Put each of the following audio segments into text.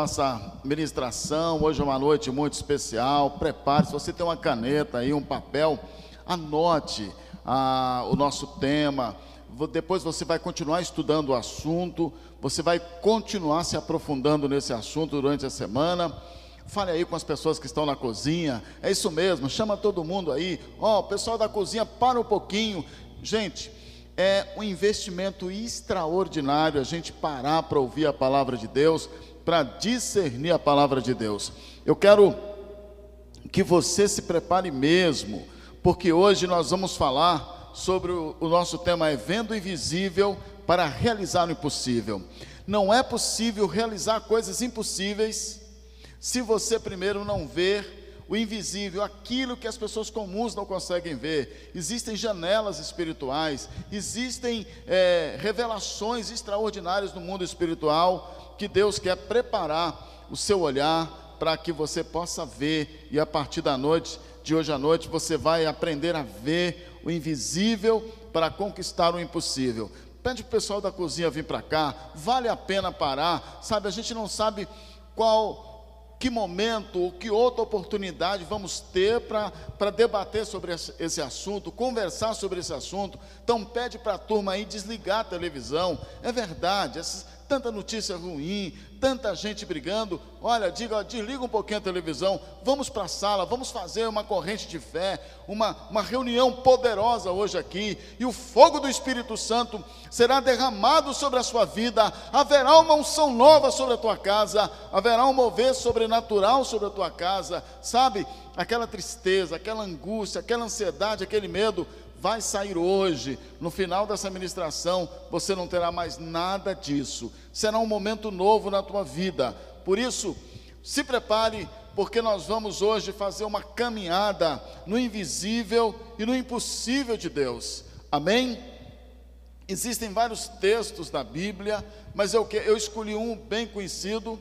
Nossa ministração, hoje é uma noite muito especial. Prepare-se, você tem uma caneta aí, um papel, anote ah, o nosso tema. Depois você vai continuar estudando o assunto, você vai continuar se aprofundando nesse assunto durante a semana. Fale aí com as pessoas que estão na cozinha. É isso mesmo, chama todo mundo aí. Ó, oh, pessoal da cozinha, para um pouquinho. Gente, é um investimento extraordinário a gente parar para ouvir a palavra de Deus para discernir a palavra de Deus. Eu quero que você se prepare mesmo, porque hoje nós vamos falar sobre o, nosso tema é vendo o invisível para realizar o impossível. Não é possível realizar coisas impossíveis se você primeiro não ver o invisível, aquilo que as pessoas comuns não conseguem ver. Existem janelas espirituais, existem é, revelações extraordinárias no mundo espiritual que Deus quer preparar o seu olhar para que você possa ver, e a partir da noite, de hoje à noite, você vai aprender a ver o invisível para conquistar o impossível. Pede o pessoal da cozinha vir para cá, vale a pena parar, sabe? A gente não sabe qual que momento ou que outra oportunidade vamos ter para debater sobre esse, esse, assunto, conversar sobre esse assunto. Então pede para a turma aí desligar a televisão. É verdade, essas, tanta notícia ruim, tanta gente brigando. Olha, diga, desliga um pouquinho a televisão, vamos para a sala, vamos fazer uma corrente de fé, uma, uma reunião poderosa hoje aqui, e o fogo do Espírito Santo será derramado sobre a sua vida, haverá uma unção nova sobre a tua casa, haverá um mover sobrenatural sobre a tua casa, sabe? Aquela tristeza, aquela angústia, aquela ansiedade, aquele medo, vai sair hoje, no final dessa ministração, você não terá mais nada disso. Será um momento novo na tua vida. Por isso, se prepare, porque nós vamos hoje fazer uma caminhada no invisível e no impossível de Deus. Amém? Existem vários textos da Bíblia, mas eu, eu escolhi um bem conhecido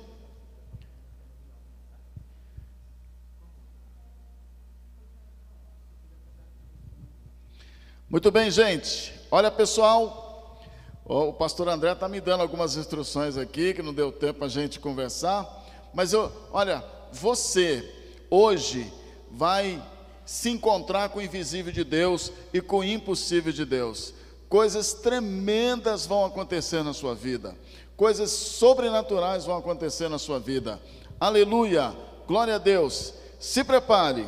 Muito bem, gente. Olha, pessoal, o pastor André está me dando algumas instruções aqui, que não deu tempo a gente conversar. Mas eu, olha, você hoje vai se encontrar com o invisível de Deus e com o impossível de Deus. Coisas tremendas vão acontecer na sua vida. Coisas sobrenaturais vão acontecer na sua vida. Aleluia! Glória a Deus. Se prepare.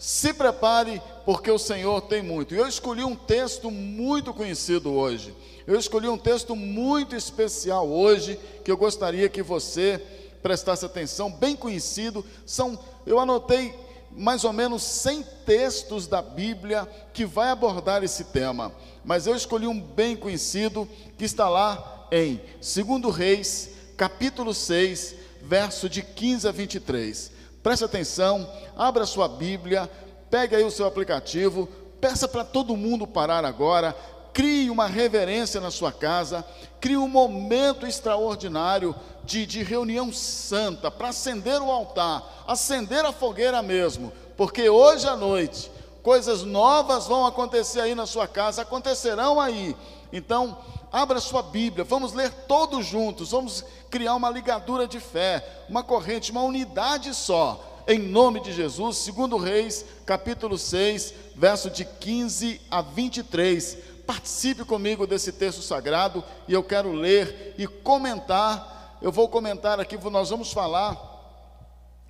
Se prepare, porque o Senhor tem muito. Eu escolhi um texto muito conhecido hoje. Eu escolhi um texto muito especial hoje, que eu gostaria que você prestasse atenção, bem conhecido. São, eu anotei mais ou menos 100 textos da Bíblia que vai abordar esse tema. Mas eu escolhi um bem conhecido que está lá em 2 Reis, capítulo 6, verso de 15 a 23. Preste atenção, abra sua Bíblia, pegue aí o seu aplicativo, peça para todo mundo parar agora, crie uma reverência na sua casa, crie um momento extraordinário de, de reunião santa para acender o altar, acender a fogueira mesmo, porque hoje à noite coisas novas vão acontecer aí na sua casa, acontecerão aí. Então, abra sua Bíblia, vamos ler todos juntos, vamos criar uma ligadura de fé, uma corrente, uma unidade só, em nome de Jesus, segundo Reis, capítulo 6, verso de 15 a 23. Participe comigo desse texto sagrado e eu quero ler e comentar. Eu vou comentar aqui, nós vamos falar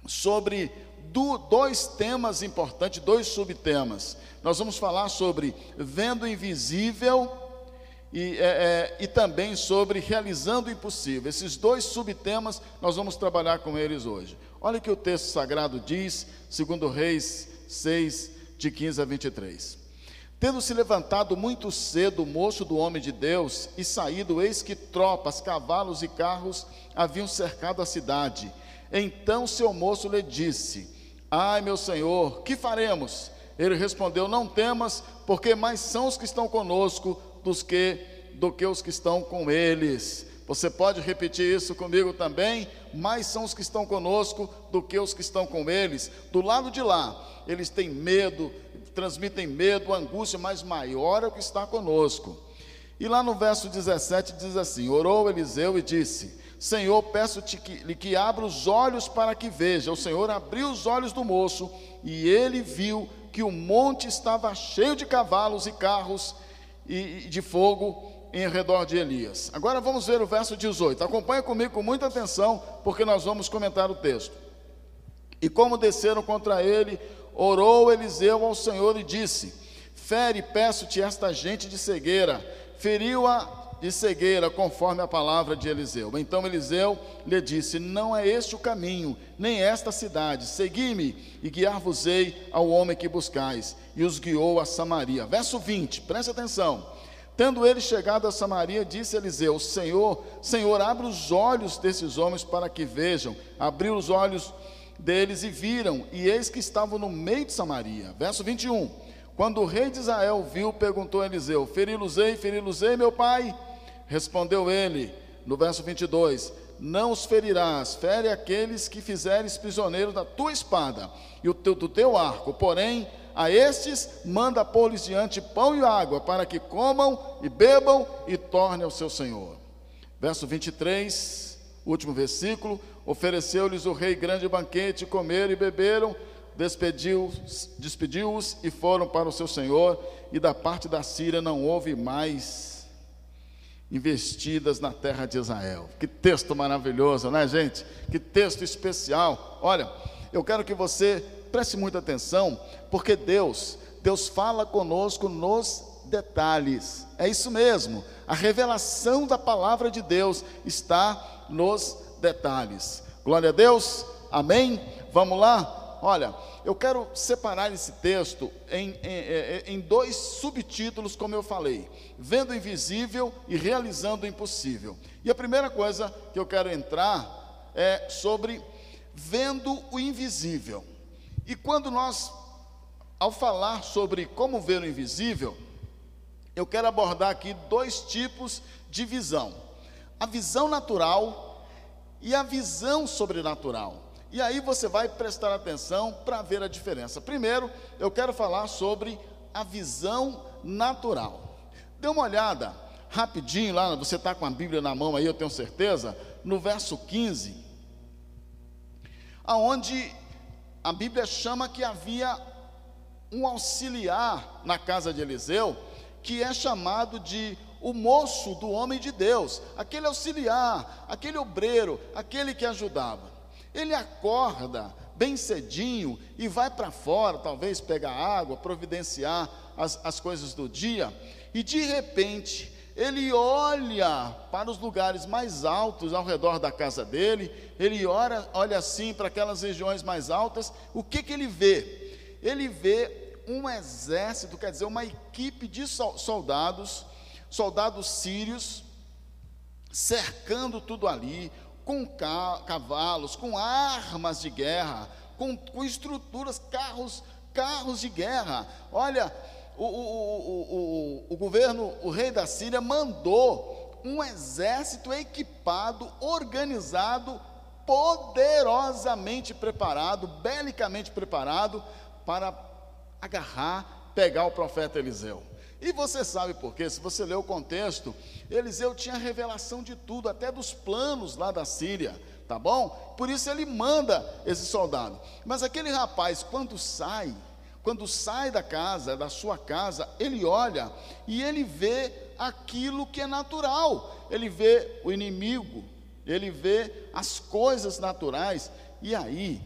sobre dois temas importantes, dois subtemas. Nós vamos falar sobre vendo invisível e, é, é, e também sobre realizando o impossível. Esses dois subtemas nós vamos trabalhar com eles hoje. Olha o que o texto sagrado diz, segundo Reis 6, de 15 a 23. Tendo se levantado muito cedo o moço do homem de Deus e saído, eis que tropas, cavalos e carros haviam cercado a cidade. Então seu moço lhe disse: Ai, meu senhor, que faremos? Ele respondeu: Não temas, porque mais são os que estão conosco dos que do que os que estão com eles. Você pode repetir isso comigo também? Mais são os que estão conosco do que os que estão com eles. Do lado de lá, eles têm medo, transmitem medo, angústia, mas maior é o que está conosco. E lá no verso 17 diz assim: Orou Eliseu e disse: Senhor, peço-te que, que abra os olhos para que veja. O Senhor abriu os olhos do moço e ele viu que o monte estava cheio de cavalos e carros e de fogo em redor de Elias. Agora vamos ver o verso 18. Acompanhe comigo com muita atenção, porque nós vamos comentar o texto. E como desceram contra ele, orou Eliseu ao Senhor e disse: Fere, peço-te esta gente de cegueira. Feriu-a de cegueira, conforme a palavra de Eliseu. Então Eliseu lhe disse: Não é este o caminho, nem esta cidade. Segui-me e guiar-vos-ei ao homem que buscais. E os guiou a Samaria. Verso 20, preste atenção. Tendo ele chegado a Samaria, disse Eliseu: Senhor, Senhor, abre os olhos desses homens para que vejam. Abriu os olhos deles e viram, e eis que estavam no meio de Samaria. Verso 21. Quando o rei de Israel viu, perguntou a Eliseu: Feri-los-ei, feri-los-ei, meu pai? Respondeu ele, no verso 22, não os ferirás, fere aqueles que fizeres prisioneiros da tua espada e o teu, do teu arco, porém, a estes manda pôr-lhes diante pão e água, para que comam e bebam e tornem ao seu senhor. Verso 23, último versículo: Ofereceu-lhes o rei grande banquete, comeram e beberam, despediu-os despediu e foram para o seu senhor, e da parte da Síria não houve mais investidas na terra de Israel. Que texto maravilhoso, né, gente? Que texto especial. Olha, eu quero que você preste muita atenção, porque Deus, Deus fala conosco nos detalhes. É isso mesmo. A revelação da palavra de Deus está nos detalhes. Glória a Deus. Amém. Vamos lá. Olha, eu quero separar esse texto em, em, em, dois subtítulos, como eu falei: Vendo o invisível e realizando o impossível. E a primeira coisa que eu quero entrar é sobre vendo o invisível. E quando nós, ao falar sobre como ver o invisível, eu quero abordar aqui dois tipos de visão: a visão natural e a visão sobrenatural. E aí você vai prestar atenção para ver a diferença. Primeiro, eu quero falar sobre a visão natural. Dê uma olhada rapidinho lá, você está com a Bíblia na mão aí, eu tenho certeza, no verso 15, aonde a Bíblia chama que havia um auxiliar na casa de Eliseu, que é chamado de o moço do homem de Deus, aquele auxiliar, aquele obreiro, aquele que ajudava. Ele acorda bem cedinho e vai para fora, talvez pegar água, providenciar as, as coisas do dia, e de repente ele olha para os lugares mais altos ao redor da casa dele, ele olha, olha assim para aquelas regiões mais altas, o que, que ele vê? Ele vê um exército, quer dizer, uma equipe de soldados, soldados sírios, cercando tudo ali, com cavalos, com armas de guerra, com, com estruturas, carros, carros de guerra. Olha, o, o, o, o, governo, o rei da Síria mandou um exército equipado, organizado, poderosamente preparado, belicamente preparado para agarrar, pegar o profeta Eliseu. E você sabe por quê? Se você ler o contexto, Eliseu tinha revelação de tudo, até dos planos lá da Síria, tá bom? Por isso ele manda esse soldado. Mas aquele rapaz, quando sai, quando sai da casa, da sua casa, ele olha e ele vê aquilo que é natural. Ele vê o inimigo, ele vê as coisas naturais, e aí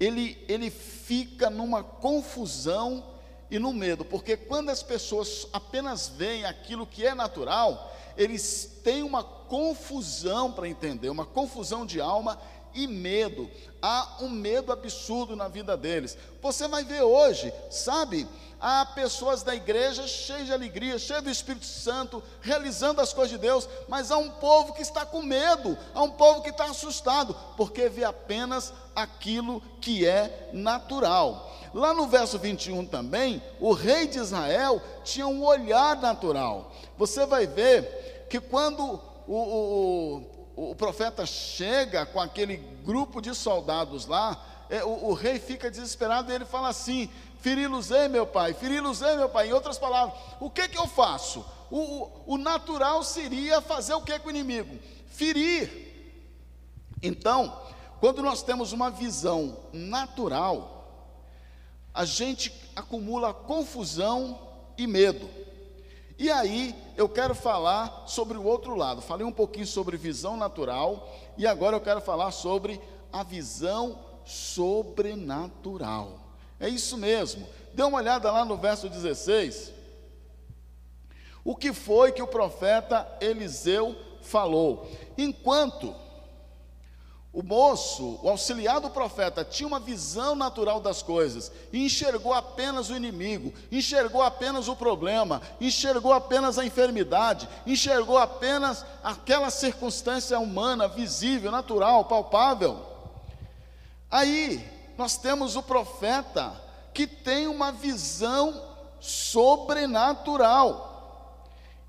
ele, ele fica numa confusão e no medo, porque quando as pessoas apenas veem aquilo que é natural, eles têm uma confusão para entender, uma confusão de alma e medo. Há um medo absurdo na vida deles. Você vai ver hoje, sabe? Há pessoas da igreja cheias de alegria, cheias do Espírito Santo, realizando as coisas de Deus, mas há um povo que está com medo, há um povo que está assustado, porque vê apenas aquilo que é natural. Lá no verso 21 também, o rei de Israel tinha um olhar natural. Você vai ver que quando o, o, o profeta chega com aquele grupo de soldados lá, é, o, o, rei fica desesperado e ele fala assim: Feri-los-ei, meu pai, feri-los-ei, meu pai. Em outras palavras, o que, que eu faço? O, o, o natural seria fazer o que com o inimigo? Ferir. Então, quando nós temos uma visão natural, a gente acumula confusão e medo. E aí, eu quero falar sobre o outro lado. Falei um pouquinho sobre visão natural e agora eu quero falar sobre a visão sobrenatural. É isso mesmo. Dê uma olhada lá no verso 16. O que foi que o profeta Eliseu falou? Enquanto o moço, o auxiliar do profeta, tinha uma visão natural das coisas e enxergou apenas o inimigo, enxergou apenas o problema, enxergou apenas a enfermidade, enxergou apenas aquela circunstância humana, visível, natural, palpável. Aí nós temos o profeta que tem uma visão sobrenatural.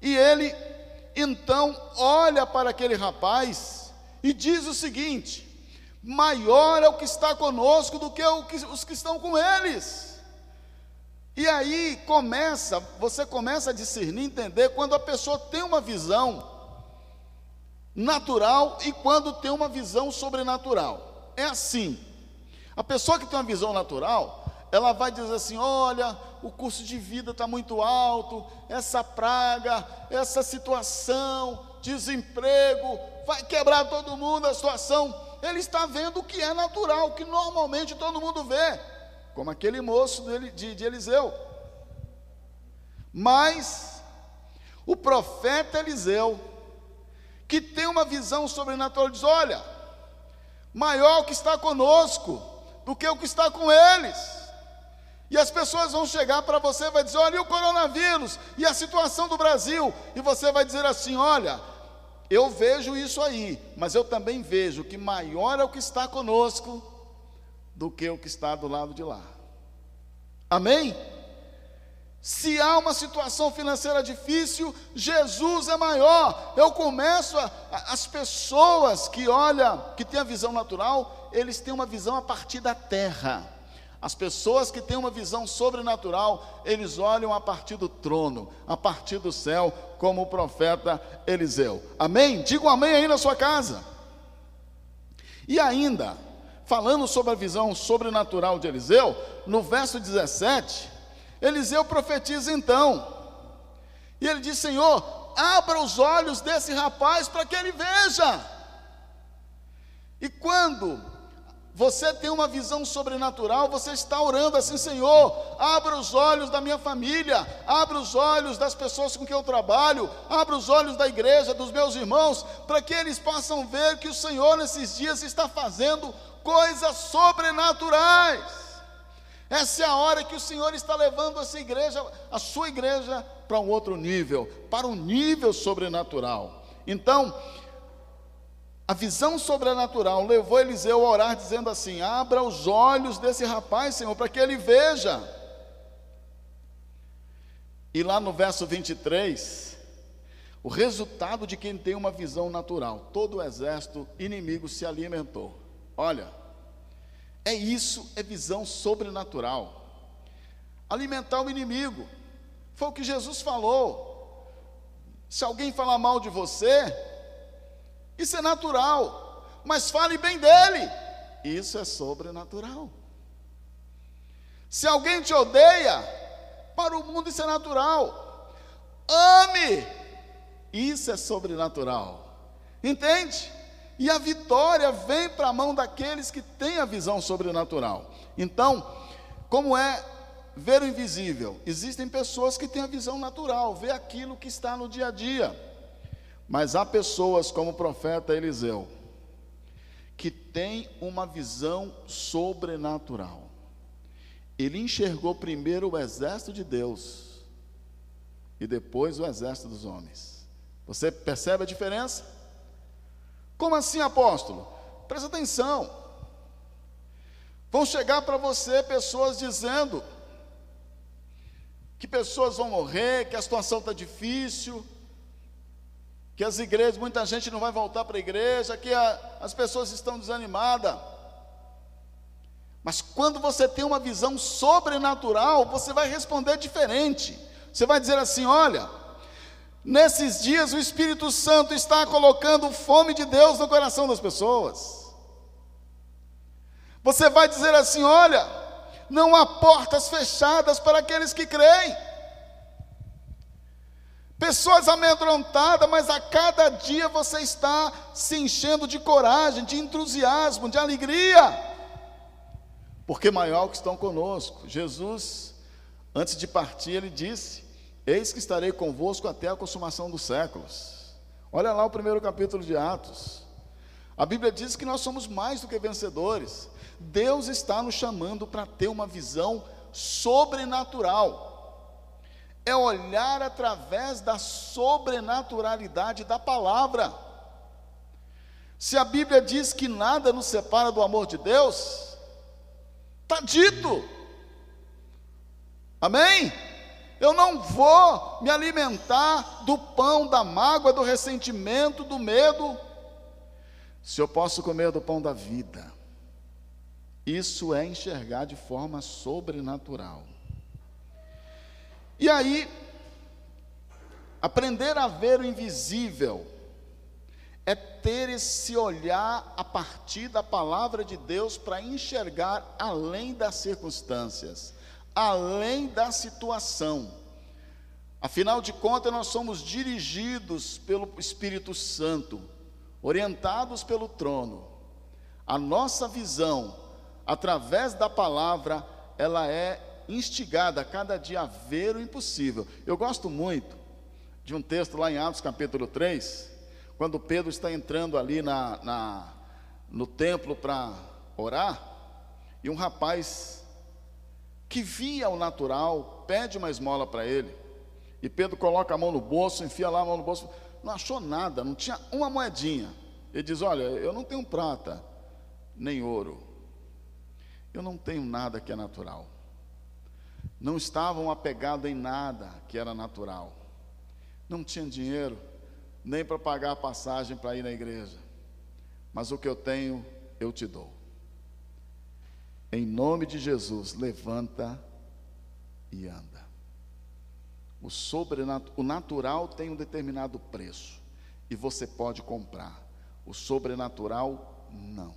E ele então olha para aquele rapaz e diz o seguinte: maior é o que está conosco do que os que estão com eles. E aí começa, você começa a discernir, entender quando a pessoa tem uma visão natural e quando tem uma visão sobrenatural. É assim. A pessoa que tem uma visão natural, ela vai dizer assim: olha, o custo de vida está muito alto, essa praga, essa situação, desemprego, vai quebrar todo mundo a situação. Ele está vendo o que é natural, o que normalmente todo mundo vê, como aquele moço de, de Eliseu. Mas o profeta Eliseu, que tem uma visão sobrenatural, diz: olha, maior que está conosco do que o que está com eles. E as pessoas vão chegar para você e vai dizer: olha, e o coronavírus, e a situação do Brasil, e você vai dizer assim: olha, eu vejo isso aí, mas eu também vejo que maior é o que está conosco do que o que está do lado de lá. Amém? Se há uma situação financeira difícil, Jesus é maior. Eu começo a, as pessoas que olham, que têm a visão natural, eles têm uma visão a partir da terra. As pessoas que têm uma visão sobrenatural, eles olham a partir do trono, a partir do céu, como o profeta Eliseu. Amém? Diga um amém aí na sua casa. E ainda, falando sobre a visão sobrenatural de Eliseu, no verso 17, Eliseu profetiza então. E ele diz: Senhor, abra os olhos desse rapaz para que ele veja. E quando você tem uma visão sobrenatural, você está orando assim, Senhor, abra os olhos da minha família, abra os olhos das pessoas com quem eu trabalho, abra os olhos da igreja, dos meus irmãos, para que eles possam ver que o Senhor nesses dias está fazendo coisas sobrenaturais. Essa é a hora que o Senhor está levando essa igreja, a sua igreja, para um outro nível, para um nível sobrenatural. Então, a visão sobrenatural levou Eliseu a orar, dizendo assim: Abra os olhos desse rapaz, Senhor, para que ele veja. E lá no verso 23, o resultado de quem tem uma visão natural: todo o exército inimigo se alimentou. Olha, é isso, é visão sobrenatural. Alimentar o inimigo, foi o que Jesus falou. Se alguém falar mal de você, isso é natural. Mas fale bem dele. Isso é sobrenatural. Se alguém te odeia, para o mundo isso é natural. Ame. Isso é sobrenatural. Entende? E a vitória vem para a mão daqueles que têm a visão sobrenatural. Então, como é ver o invisível? Existem pessoas que têm a visão natural, vê aquilo que está no dia a dia. Mas há pessoas como o profeta Eliseu, que tem uma visão sobrenatural. Ele enxergou primeiro o exército de Deus e depois o exército dos homens. Você percebe a diferença? Como assim, apóstolo? Presta atenção. Vão chegar para você pessoas dizendo que pessoas vão morrer, que a situação está difícil, que as igrejas, muita gente não vai voltar para a igreja, que a, as pessoas estão desanimadas. Mas quando você tem uma visão sobrenatural, você vai responder diferente. Você vai dizer assim: olha, Nesses dias, o Espírito Santo está colocando fome de Deus no coração das pessoas. Você vai dizer assim: olha, não há portas fechadas para aqueles que creem. Pessoas amedrontadas, mas a cada dia você está se enchendo de coragem, de entusiasmo, de alegria. Porque maior que estão conosco. Jesus, antes de partir, ele disse: Eis que estarei convosco até a consumação dos séculos. Olha lá o primeiro capítulo de Atos. A Bíblia diz que nós somos mais do que vencedores. Deus está nos chamando para ter uma visão sobrenatural. É olhar através da sobrenaturalidade da palavra. Se a Bíblia diz que nada nos separa do amor de Deus, está dito. Amém? Eu não vou me alimentar do pão da mágoa, do ressentimento, do medo, se eu posso comer do pão da vida. Isso é enxergar de forma sobrenatural. E aí, aprender a ver o invisível é ter esse olhar a partir da palavra de Deus para enxergar além das circunstâncias além da situação. Afinal de contas, nós somos dirigidos pelo Espírito Santo, orientados pelo trono. A nossa visão, através da palavra, ela é instigada a cada dia a ver o impossível. Eu gosto muito de um texto lá em Atos capítulo 3, quando Pedro está entrando ali na, na no templo para orar, e um rapaz que via o natural, pede uma esmola para ele. E Pedro coloca a mão no bolso, enfia lá a mão no bolso, não achou nada, não tinha uma moedinha. Ele diz: Olha, eu não tenho prata, nem ouro, eu não tenho nada que é natural. Não estavam apegados em nada que era natural. Não tinha dinheiro nem para pagar a passagem para ir na igreja. Mas o que eu tenho, eu te dou. Em nome de Jesus, levanta e anda. O, sobrenat o natural tem um determinado preço e você pode comprar. O sobrenatural, não.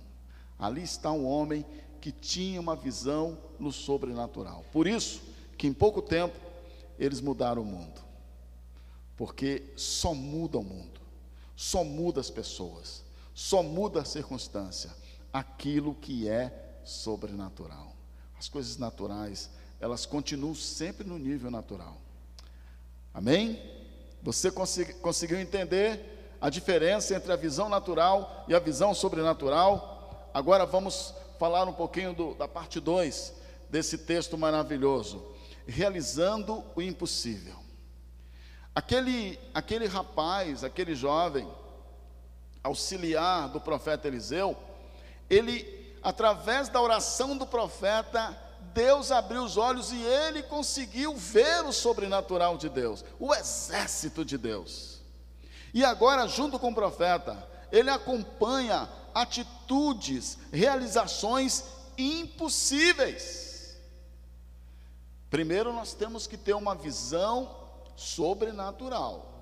Ali está um homem que tinha uma visão no sobrenatural. Por isso que em pouco tempo eles mudaram o mundo. Porque só muda o mundo, só muda as pessoas, só muda a circunstância, aquilo que é sobrenatural. As coisas naturais, elas continuam sempre no nível natural. Amém? Você conseguiu entender a diferença entre a visão natural e a visão sobrenatural? Agora vamos falar um pouquinho do, da parte 2 desse texto maravilhoso. Realizando o impossível. Aquele, aquele rapaz, aquele jovem, auxiliar do profeta Eliseu, ele através da oração do profeta, Deus abriu os olhos e ele conseguiu ver o sobrenatural de Deus, o exército de Deus. E agora, junto com o profeta, ele acompanha atitudes, realizações impossíveis. Primeiro, nós temos que ter uma visão sobrenatural.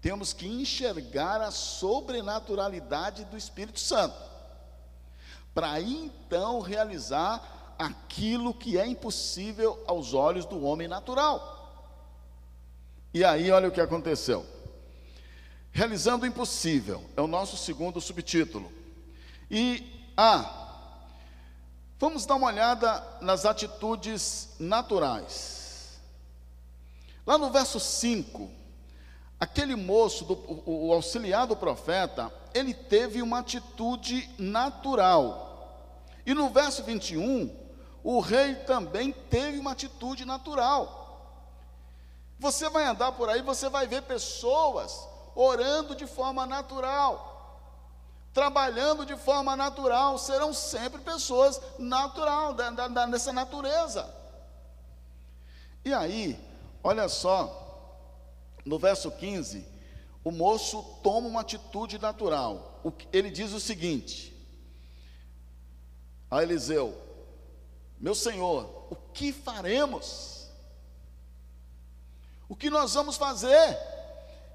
Temos que enxergar a sobrenaturalidade do Espírito Santo para então realizar aquilo que é impossível aos olhos do homem natural. E aí, olha o que aconteceu. Realizando o impossível, é o nosso segundo subtítulo. E ah, vamos dar uma olhada nas atitudes naturais. Lá no verso 5, aquele moço, do, o, o auxiliar do profeta, ele teve uma atitude natural. E no verso 21, o rei também teve uma atitude natural. Você vai andar por aí, você vai ver pessoas orando de forma natural, trabalhando de forma natural, serão sempre pessoas natural, da, da, dessa natureza. E aí, olha só, no verso 15, o moço toma uma atitude natural. Ele diz o seguinte a Eliseu: Meu senhor, o que faremos? O que nós vamos fazer?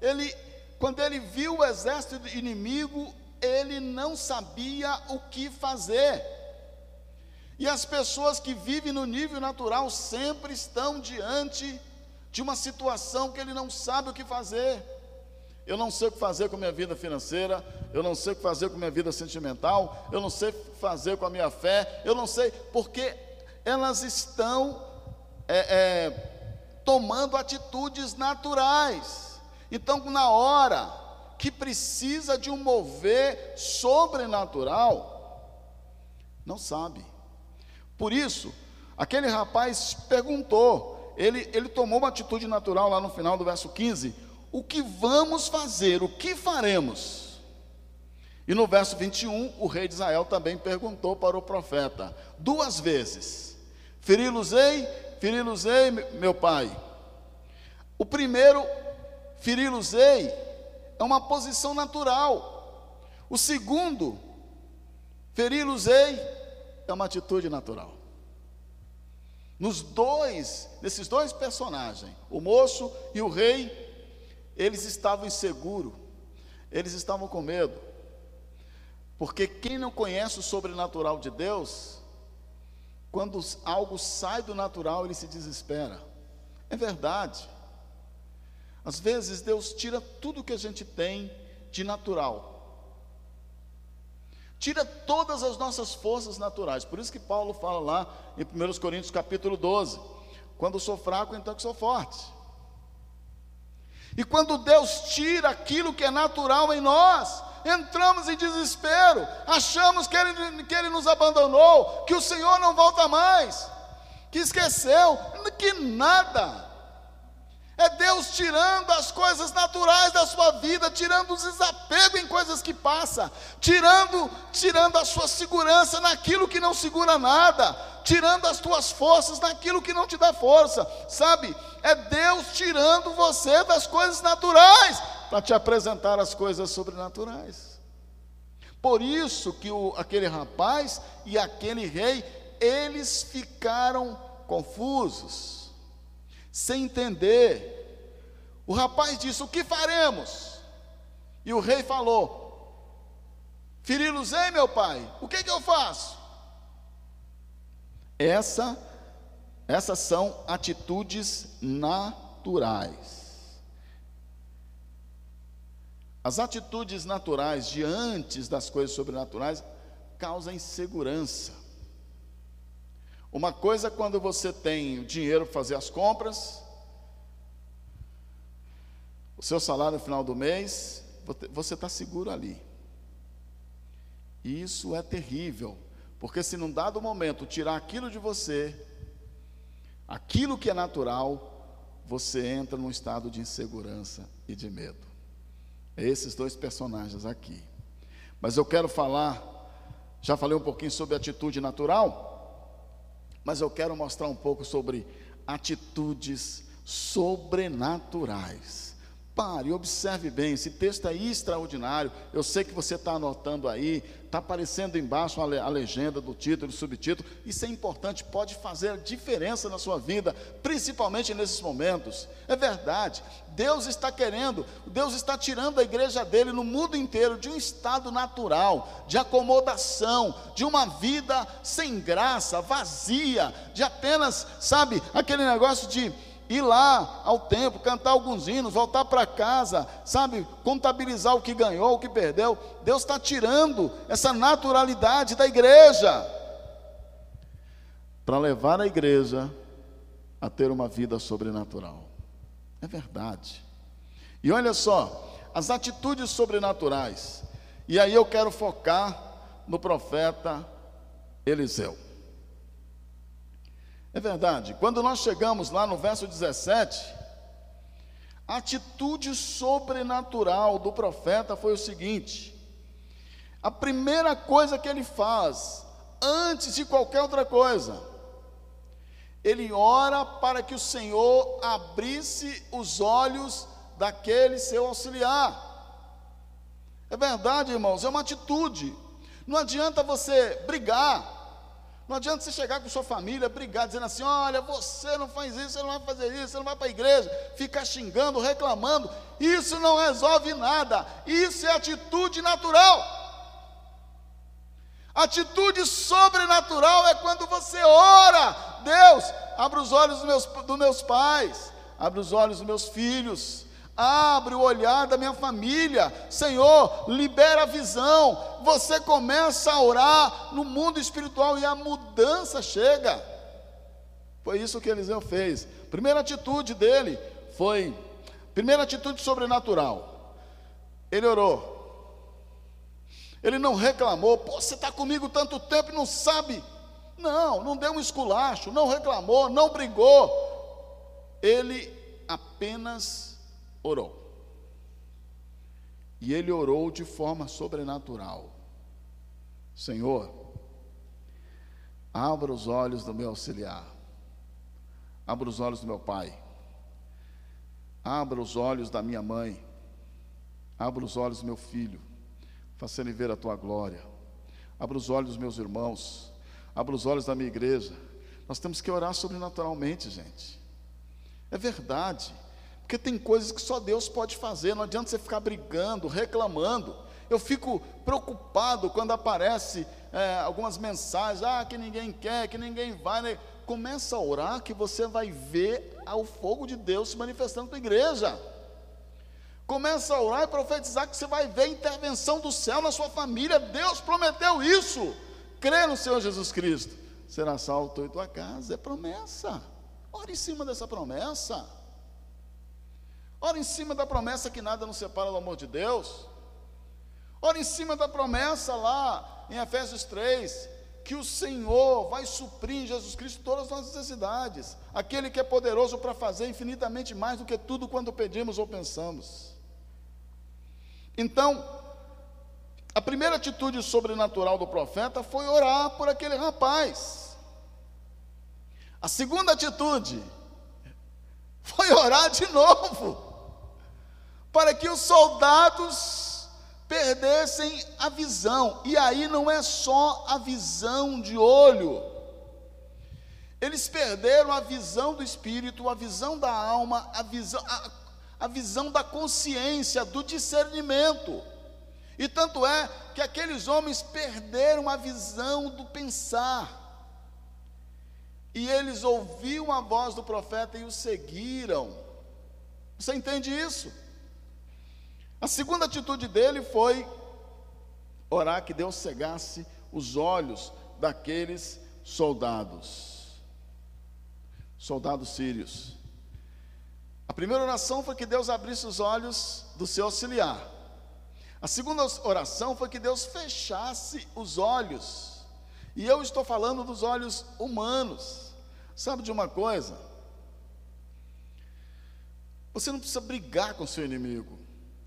ele, quando ele viu o exército inimigo, ele não sabia o que fazer. E as pessoas que vivem no nível natural sempre estão diante de uma situação que ele não sabe o que fazer. Eu não sei o que fazer com a minha vida financeira, eu não sei o que fazer com a minha vida sentimental, eu não sei o que fazer com a minha fé, eu não sei, porque elas estão é, é, tomando atitudes naturais. Então, na hora que precisa de um mover sobrenatural, não sabe. Por isso, aquele rapaz perguntou, ele, ele tomou uma atitude natural lá no final do verso 15: O que vamos fazer? O que faremos? E no verso 21, o rei de Israel também perguntou para o profeta, duas vezes: Feri-los-ei, feri-los-ei, meu pai. O primeiro, feri-los-ei, é uma posição natural. O segundo, feri-los-ei, é uma atitude natural. Nos dois, nesses dois personagens, o moço e o rei, eles estavam inseguros, eles estavam com medo. Porque quem não conhece o sobrenatural de Deus, quando algo sai do natural, ele se desespera. É verdade. Às vezes Deus tira tudo que a gente tem de natural Tira todas as nossas forças naturais. Por isso que Paulo fala lá em 1 Coríntios capítulo 12: quando sou fraco, então que sou forte. E quando Deus tira aquilo que é natural em nós, entramos em desespero, achamos que ele, que ele nos abandonou, que o Senhor não volta mais, que esqueceu, que nada. É Deus tirando as coisas naturais da sua vida, tirando o desapego em coisas que passa, tirando, tirando a sua segurança naquilo que não segura nada, tirando as tuas forças naquilo que não te dá força. Sabe? É Deus tirando você das coisas naturais para te apresentar as coisas sobrenaturais. Por isso que o, aquele rapaz e aquele rei, eles ficaram confusos sem entender. O rapaz disse: O que faremos? E o rei falou: Feri-los-ei, meu pai, o que, que eu faço? Essa, essas são atitudes naturais. As atitudes naturais diante das coisas sobrenaturais causam insegurança. Uma coisa é quando você tem dinheiro para fazer as compras, o seu salário no final do mês, você está seguro ali. E isso é terrível, porque se num dado momento tirar aquilo de você, aquilo que é natural, você entra num estado de insegurança e de medo. É esses dois personagens aqui. Mas eu quero falar, já falei um pouquinho sobre atitude natural, mas eu quero mostrar um pouco sobre atitudes sobrenaturais. Pare, observe bem, esse texto é extraordinário. Eu sei que você está anotando aí, está aparecendo embaixo a legenda do título, do subtítulo. Isso é importante, pode fazer diferença na sua vida, principalmente nesses momentos. É verdade, Deus está querendo, Deus está tirando a igreja dele no mundo inteiro de um estado natural, de acomodação, de uma vida sem graça, vazia, de apenas, sabe, aquele negócio de ir lá ao templo, cantar alguns hinos, voltar para casa, sabe, contabilizar o que ganhou, o que perdeu. Deus está tirando essa naturalidade da igreja para levar a igreja a ter uma vida sobrenatural. É verdade. E olha só, as atitudes sobrenaturais. E aí eu quero focar no profeta Eliseu. É verdade. Quando nós chegamos lá no verso 17, a atitude sobrenatural do profeta foi o seguinte: a primeira coisa que ele faz, antes de qualquer outra coisa, ele ora para que o Senhor abrisse os olhos daquele seu auxiliar. É verdade, irmãos, é uma atitude. Não adianta você brigar, Não adianta você chegar com sua família, brigar, dizendo assim: olha, você não faz isso, você não vai fazer isso, você não vai para a igreja, ficar xingando, reclamando. Isso não resolve nada. Isso é atitude natural. Atitude sobrenatural é quando você ora, Deus, abre os olhos dos meus, dos meus pais, abre os olhos dos meus filhos, abre o olhar da minha família, Senhor, libera a visão. Você começa a orar no mundo espiritual e a mudança chega. Foi isso que Eliseu fez. Primeira atitude dele foi, primeira atitude sobrenatural. Ele orou. Ele não reclamou, Pô, você está comigo tanto tempo e não sabe. Não, não deu um esculacho, não reclamou, não brigou. Ele apenas orou. E ele orou de forma sobrenatural. Senhor, abra os olhos do meu auxiliar, abra os olhos do meu pai, abra os olhos da minha mãe, abra os olhos do meu filho, faça-me ver a tua glória, abra os olhos dos meus irmãos, abra os olhos da minha igreja. Nós temos que orar sobrenaturalmente, gente. É verdade. Porque tem coisas que só Deus pode fazer, não adianta você ficar brigando, reclamando. Eu fico preocupado quando aparece é, algumas mensagens, ah, que ninguém quer, que ninguém vai. Né? Começa a orar que você vai ver o fogo de Deus se manifestando na igreja. Começa a orar e profetizar que você vai ver a intervenção do céu na sua família. Deus prometeu isso. Crê no Senhor Jesus Cristo. Será salvo em tua casa. É promessa. Ora em cima dessa promessa. Ora em cima da promessa que nada nos separa do amor de Deus. Ora em cima da promessa lá em Efésios 3, que o Senhor vai suprir em Jesus Cristo todas as nossas necessidades. Aquele que é poderoso para fazer infinitamente mais do que tudo quando pedimos ou pensamos. Então, a primeira atitude sobrenatural do profeta foi orar por aquele rapaz. A segunda atitude foi orar de novo para que os soldados perdessem a visão. E aí não é só a visão de olho. Eles perderam a visão do espírito, a visão da alma, a visão, a, a visão da consciência, do discernimento. E tanto é que aqueles homens perderam a visão do pensar. E eles ouviram a voz do profeta e o seguiram. Você entende isso? A segunda atitude dele foi orar que Deus cegasse os olhos daqueles soldados, soldados sírios. A primeira oração foi que Deus abrisse os olhos do seu auxiliar. A segunda oração foi que Deus fechasse os olhos. E eu estou falando dos olhos humanos. Sabe de uma coisa? Você não precisa brigar com seu inimigo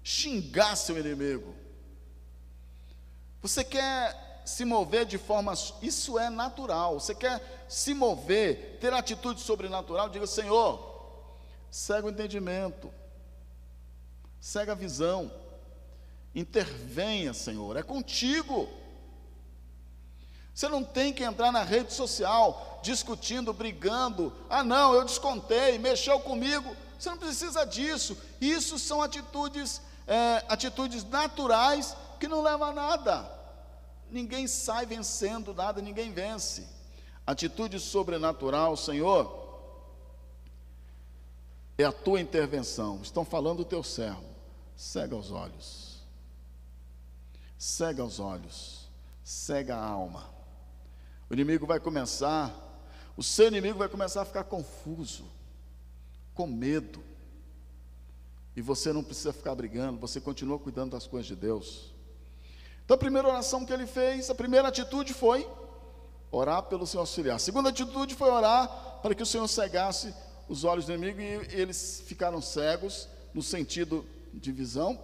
xingar seu inimigo. Você quer se mover de forma. Isso é natural. Você quer se mover, ter atitude sobrenatural, diga: Senhor, cega o entendimento, cega a visão, intervenha, Senhor, é contigo. Você não tem que entrar na rede social discutindo, brigando. Ah, não, eu descontei, mexeu comigo. Você não precisa disso. Isso são atitudes é, atitudes naturais que não levam a nada. Ninguém sai vencendo nada, ninguém vence. Atitude sobrenatural, Senhor, é a tua intervenção. Estão falando do teu servo. Cega os olhos. Cega os olhos. Cega a alma. O inimigo vai começar, o seu inimigo vai começar a ficar confuso, com medo e você não precisa ficar brigando, você continua cuidando das coisas de Deus. Então, a primeira oração que ele fez, a primeira atitude foi orar pelo seu auxiliar. A segunda atitude foi orar para que o Senhor cegasse os olhos do inimigo e eles ficaram cegos no sentido de visão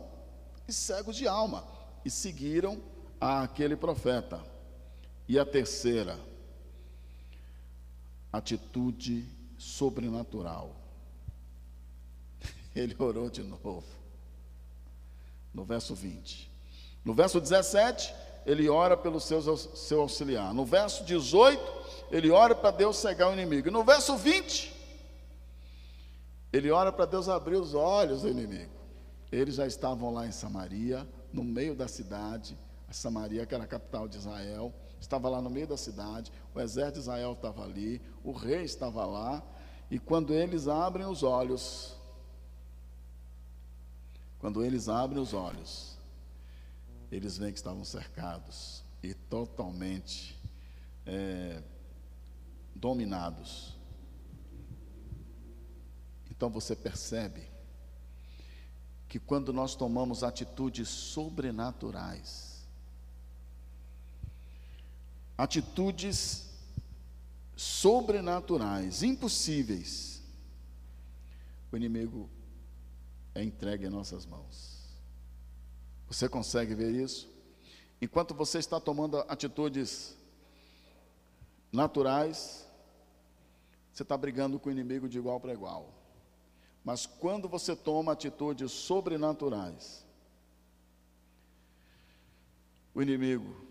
e cegos de alma e seguiram aquele profeta. E a terceira, atitude sobrenatural ele orou de novo. No verso 20. No verso 17, ele ora pelo seu, seu auxiliar. No verso 18, ele ora para Deus cegar o inimigo. No verso 20, ele ora para Deus abrir os olhos do inimigo. Eles já estavam lá em Samaria, no meio da cidade, a Samaria, que era a capital de Israel, estava lá no meio da cidade, o exército de Israel estava ali, o rei estava lá, e quando eles abrem os olhos, quando eles abrem os olhos, eles veem que estavam cercados e totalmente é, dominados. Então você percebe que quando nós tomamos atitudes sobrenaturais, atitudes sobrenaturais, impossíveis, o inimigo é entregue em nossas mãos. Você consegue ver isso? Enquanto você está tomando atitudes naturais, você está brigando com o inimigo de igual para igual. Mas quando você toma atitudes sobrenaturais, o inimigo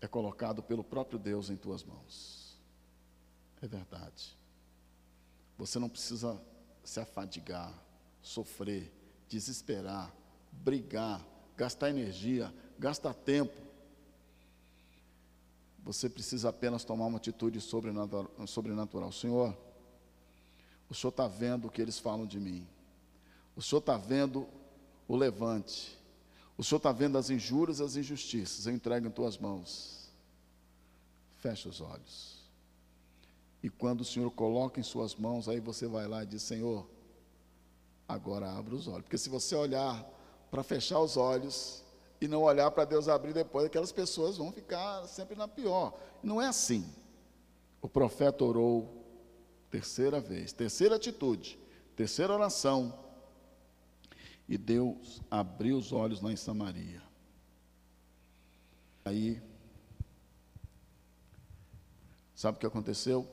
é colocado pelo próprio Deus em tuas mãos. É verdade. Você não precisa se afadigar, sofrer, desesperar, brigar, gastar energia, gastar tempo. Você precisa apenas tomar uma atitude sobrenatural. Senhor, o Senhor está vendo o que eles falam de mim. O Senhor está vendo o levante. O Senhor está vendo as injúrias as injustiças. Eu entrego em tuas mãos. Fecha os olhos. E quando o Senhor coloca em suas mãos, aí você vai lá e diz: Senhor, agora abra os olhos. Porque se você olhar para fechar os olhos e não olhar para Deus abrir depois, aquelas pessoas vão ficar sempre na pior. Não é assim. O profeta orou Terceira vez, terceira atitude, terceira oração. E Deus abriu os olhos lá em Samaria. Aí, sabe o que aconteceu?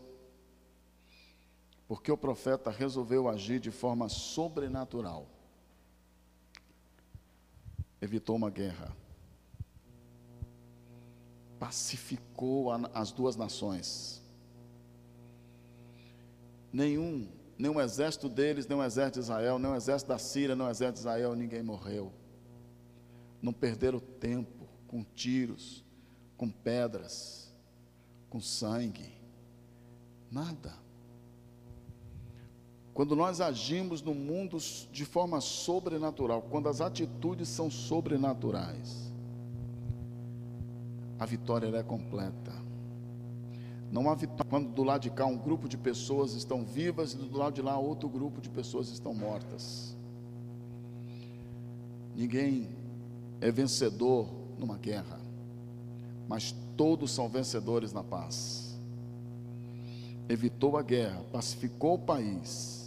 Porque o profeta resolveu agir de forma sobrenatural. Evitou uma guerra. Pacificou as duas nações nenhum, nenhum exército deles, o exército de Israel, o exército da Síria, o exército de Israel, ninguém morreu. Não perderam tempo com tiros, com pedras, com sangue, nada. Quando nós agimos no mundo de forma sobrenatural, quando as atitudes são sobrenaturais, a vitória é completa. Não há vitória quando do lado de cá um grupo de pessoas estão vivas e do lado de lá outro grupo de pessoas estão mortas. Ninguém é vencedor numa guerra, mas todos são vencedores na paz. Evitou a guerra, pacificou o país,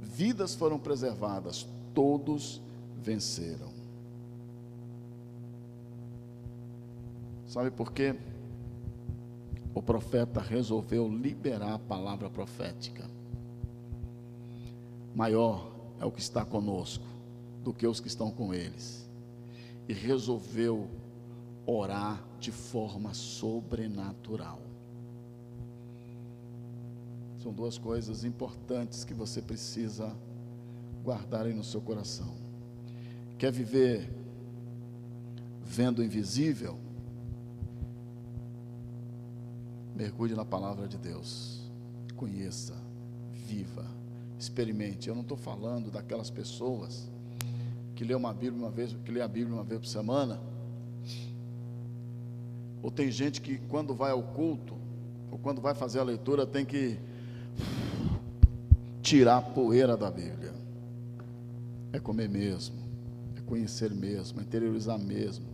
vidas foram preservadas, todos venceram. Sabe por quê? o profeta resolveu liberar a palavra profética. Maior é o que está conosco do que os que estão com eles. E resolveu orar de forma sobrenatural. São duas coisas importantes que você precisa guardar aí no seu coração. Quer viver vendo o invisível? Mergulhe na palavra de Deus. Conheça, viva, experimente. Eu não estou falando daquelas pessoas que lê uma Bíblia uma vez, que lê a Bíblia uma vez por semana. Ou tem gente que quando vai ao culto, ou quando vai fazer a leitura, tem que tirar a poeira da Bíblia. É comer mesmo, é conhecer mesmo, é interiorizar mesmo,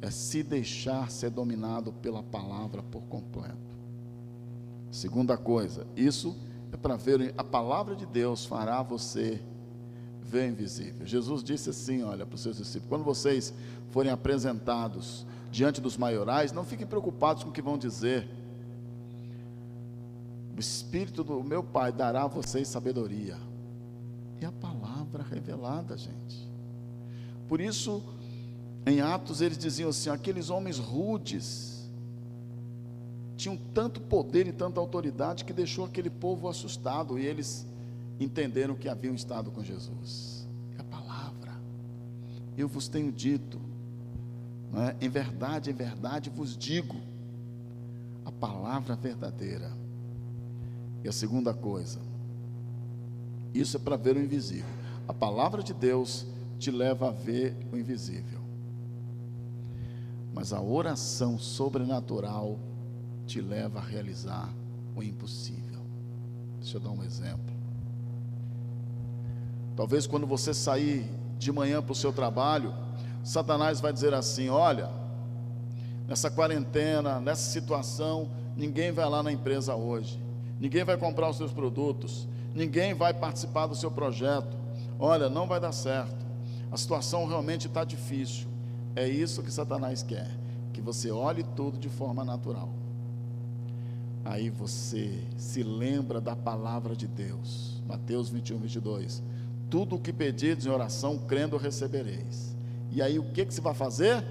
é se deixar ser dominado pela palavra por completo. Segunda coisa, isso é para ver a palavra de Deus fará você ver invisível. Jesus disse assim, olha, para os seus discípulos, quando vocês forem apresentados diante dos maiorais, não fiquem preocupados com o que vão dizer. O Espírito do meu Pai dará a vocês sabedoria. E a palavra revelada, gente. Por isso, Em Atos eles diziam assim: aqueles homens rudes tinham tanto poder e tanta autoridade que deixou aquele povo assustado e eles entenderam que haviam estado com Jesus. É a palavra. Eu vos tenho dito, é? em verdade, em verdade vos digo, a palavra verdadeira. E a segunda coisa, isso é para ver o invisível. A palavra de Deus te leva a ver o invisível. Mas a oração sobrenatural te leva a realizar o impossível. Deixa eu dar um exemplo. Talvez quando você sair de manhã para o seu trabalho, Satanás vai dizer assim: olha, nessa quarentena, nessa situação, ninguém vai lá na empresa hoje, ninguém vai comprar os seus produtos, ninguém vai participar do seu projeto. Olha, não vai dar certo, a situação realmente está difícil. É isso que Satanás quer, que você olhe tudo de forma natural. Aí você se lembra da palavra de Deus, Mateus 21, 22. Tudo o que pedirdes em oração, crendo, recebereis. E aí o que, que você vai fazer?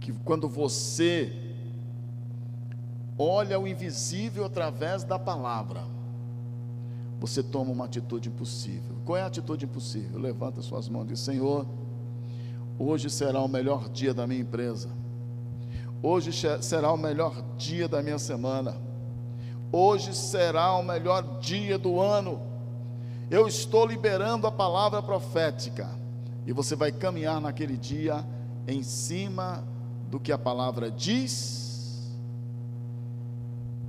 Que quando você olha o invisível através da palavra, você toma uma atitude impossível. Qual é a atitude impossível? Levanta suas mãos e diz: Senhor, hoje será o melhor dia da minha empresa. Hoje será o melhor dia da minha semana. Hoje será o melhor dia do ano. Eu estou liberando a palavra profética. E você vai caminhar naquele dia em cima do que a palavra diz,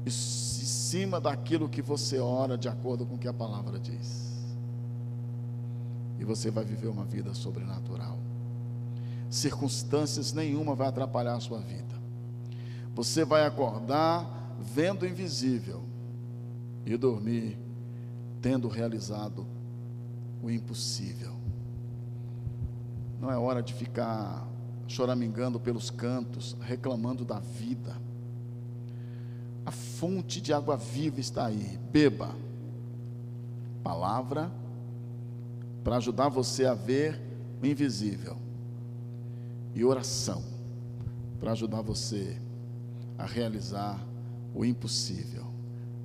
em cima daquilo que você ora de acordo com o que a palavra diz. E você vai viver uma vida sobrenatural. Circunstâncias nenhuma vai atrapalhar a sua vida. Você vai acordar vendo o invisível e dormir tendo realizado o impossível. Não é hora de ficar choramingando pelos cantos, reclamando da vida. A fonte de água viva está aí. Beba. Palavra para ajudar você a ver o invisível. E oração para ajudar você a realizar o impossível.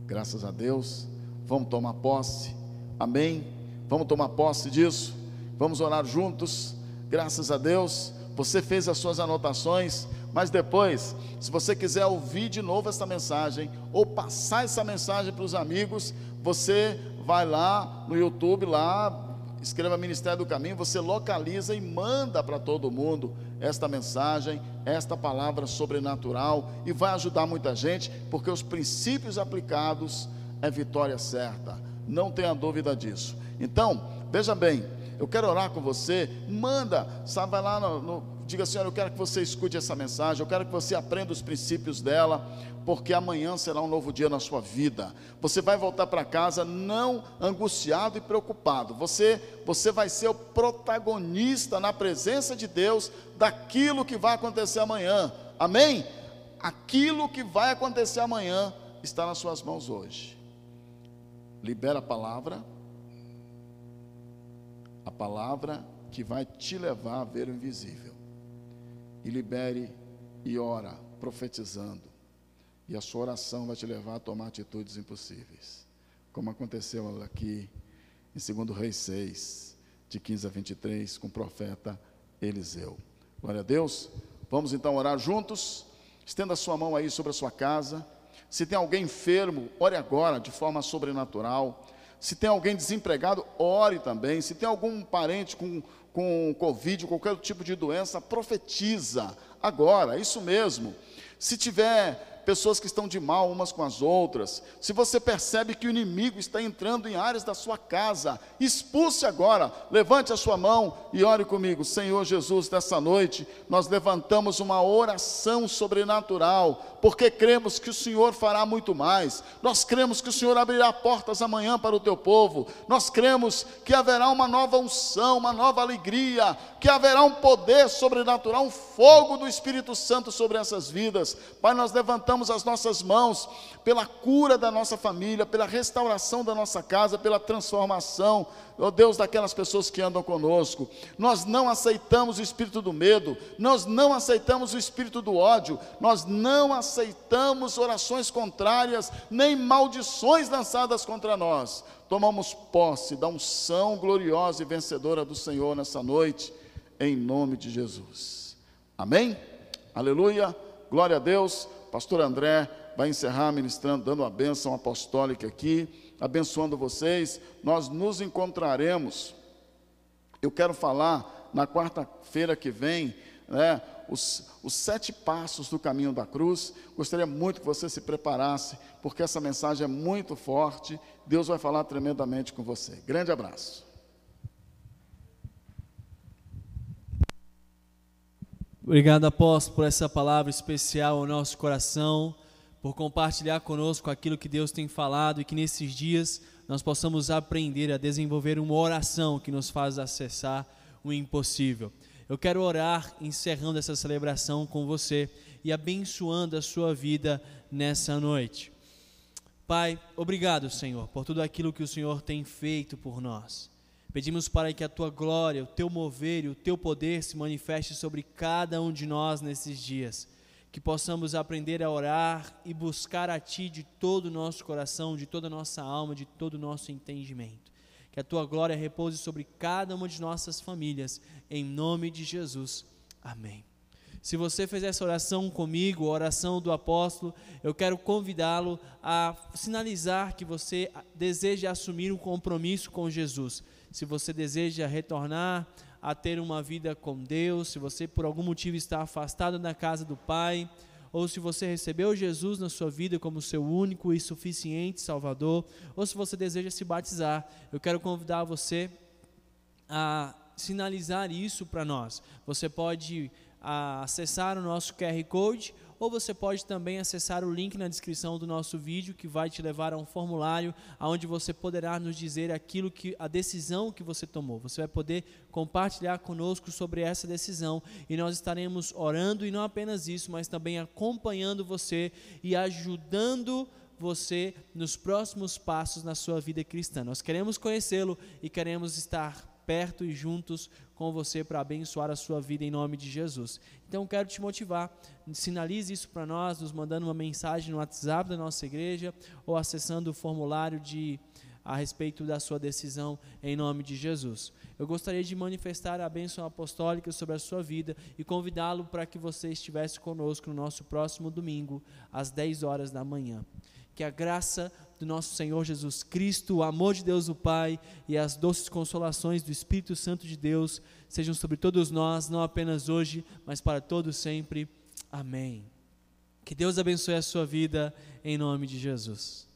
Graças a Deus, vamos tomar posse. Amém? Vamos tomar posse disso. Vamos orar juntos. Graças a Deus, você fez as suas anotações, mas depois, se você quiser ouvir de novo essa mensagem ou passar essa mensagem para os amigos, você vai lá no YouTube lá, escreva Ministério do Caminho, você localiza e manda para todo mundo esta mensagem, esta palavra sobrenatural e vai ajudar muita gente, porque os princípios aplicados é vitória certa. Não tenha dúvida disso. Então, veja bem, eu quero orar com você, manda, sabe, vai lá no, no diga Senhor, eu quero que você escute essa mensagem, eu quero que você aprenda os princípios dela, porque amanhã será um novo dia na sua vida. Você vai voltar para casa não angustiado e preocupado. Você, você vai ser o protagonista na presença de Deus daquilo que vai acontecer amanhã. Amém? Aquilo que vai acontecer amanhã está nas suas mãos hoje. Libera a palavra a palavra que vai te levar a ver o invisível. E libere e ora, profetizando. E a sua oração vai te levar a tomar atitudes impossíveis. Como aconteceu aqui em 2 Reis 6, de 15 a 23, com o profeta Eliseu. Glória a Deus. Vamos então orar juntos. Estenda a sua mão aí sobre a sua casa. Se tem alguém enfermo, ore agora de forma sobrenatural. Se tem alguém desempregado, ore também. Se tem algum parente com, com Covid, qualquer tipo de doença, profetiza agora, isso mesmo. Se tiver pessoas que estão de mal umas com as outras, se você percebe que o inimigo está entrando em áreas da sua casa, expulse agora, levante a sua mão e ore comigo. Senhor Jesus, nessa noite, nós levantamos uma oração sobrenatural, porque cremos que o Senhor fará muito mais, nós cremos que o Senhor abrirá portas amanhã para o teu povo, nós cremos que haverá uma nova unção, uma nova alegria, que haverá um poder sobrenatural, um fogo do Espírito Santo sobre essas vidas. Pai, nós levantamos as nossas mãos pela cura da nossa família, pela restauração da nossa casa, pela transformação, ó Deus, daquelas pessoas que andam conosco. Nós não aceitamos o espírito do medo, nós não aceitamos o espírito do ódio, nós não aceitamos orações contrárias, nem maldições lançadas contra nós. Tomamos posse da unção gloriosa e vencedora do Senhor nessa noite, em nome de Jesus. Amém? Aleluia, glória a Deus. Pastor André vai encerrar ministrando, dando a bênção apostólica aqui, abençoando vocês. Nós nos encontraremos. Eu quero falar na quarta-feira que vem, né, os, os sete passos do caminho da cruz. Gostaria muito que você se preparasse, porque essa mensagem é muito forte. Deus vai falar tremendamente com você. Grande abraço. Obrigado, apóstolo, por essa palavra especial ao nosso coração, por compartilhar conosco aquilo que Deus tem falado e que nesses dias nós possamos aprender a desenvolver uma oração que nos faz acessar o impossível. Eu quero orar encerrando essa celebração com você e abençoando a sua vida nessa noite. Pai, obrigado, Senhor, por tudo aquilo que o Senhor tem feito por nós. Pedimos para que a tua glória, o teu mover e o teu poder se manifeste sobre cada um de nós nesses dias. Que possamos aprender a orar e buscar a ti de todo o nosso coração, de toda a nossa alma, de todo o nosso entendimento. Que a tua glória repouse sobre cada uma de nossas famílias, em nome de Jesus. Amém. Se você fez essa oração comigo, a oração do apóstolo, eu quero convidá-lo a sinalizar que você deseja assumir um compromisso com Jesus se você deseja retornar a ter uma vida com Deus, se você por algum motivo está afastado da casa do Pai, ou se você recebeu Jesus na sua vida como seu único e suficiente Salvador, ou se você deseja se batizar, eu quero convidar você a sinalizar isso para nós. Você pode a, acessar o nosso QR Code ou você pode também acessar o link na descrição do nosso vídeo que vai te levar a um formulário onde você poderá nos dizer aquilo que a decisão que você tomou. Você vai poder compartilhar conosco sobre essa decisão e nós estaremos orando e não apenas isso, mas também acompanhando você e ajudando você nos próximos passos na sua vida cristã. Nós queremos conhecê-lo e queremos estar perto e juntos com você para abençoar a sua vida em nome de Jesus. Então quero te motivar, sinalize isso para nós, nos mandando uma mensagem no WhatsApp da nossa igreja ou acessando o formulário de a respeito da sua decisão em nome de Jesus. Eu gostaria de manifestar a bênção apostólica sobre a sua vida e convidá-lo para que você estivesse conosco no nosso próximo domingo, às 10 horas da manhã. Que a graça do nosso Senhor Jesus Cristo, o amor de Deus o Pai e as doces consolações do Espírito Santo de Deus sejam sobre todos nós, não apenas hoje, mas para todos sempre. Amém. Que Deus abençoe a sua vida em nome de Jesus.